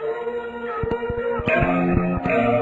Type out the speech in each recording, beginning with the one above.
Thank you.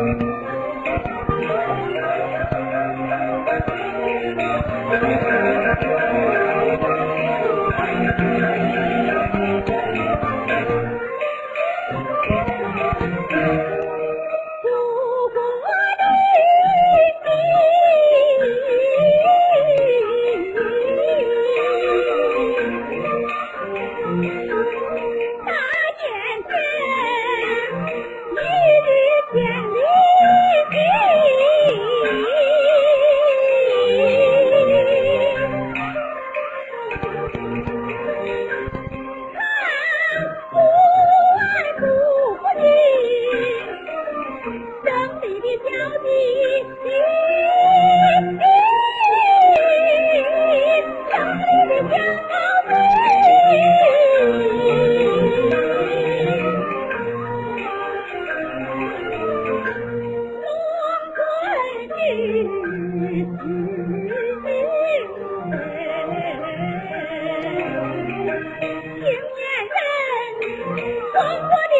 胜利的消息。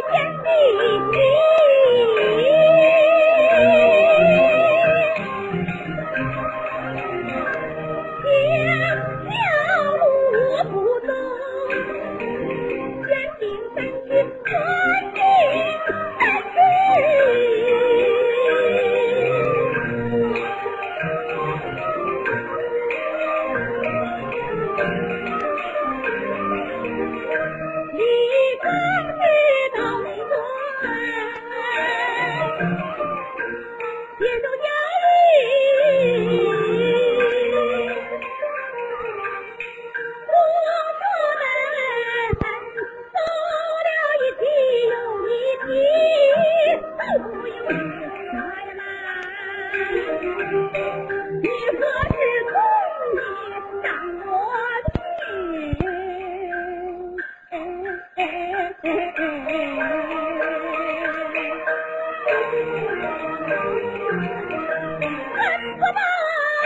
天地一粟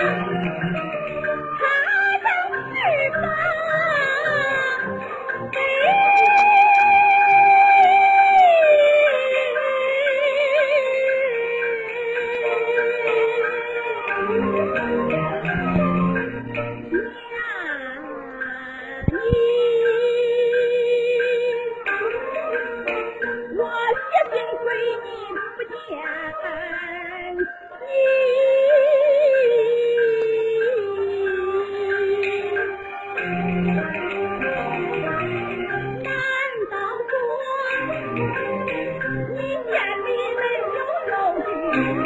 Thank you. 难道说你眼里没有肉？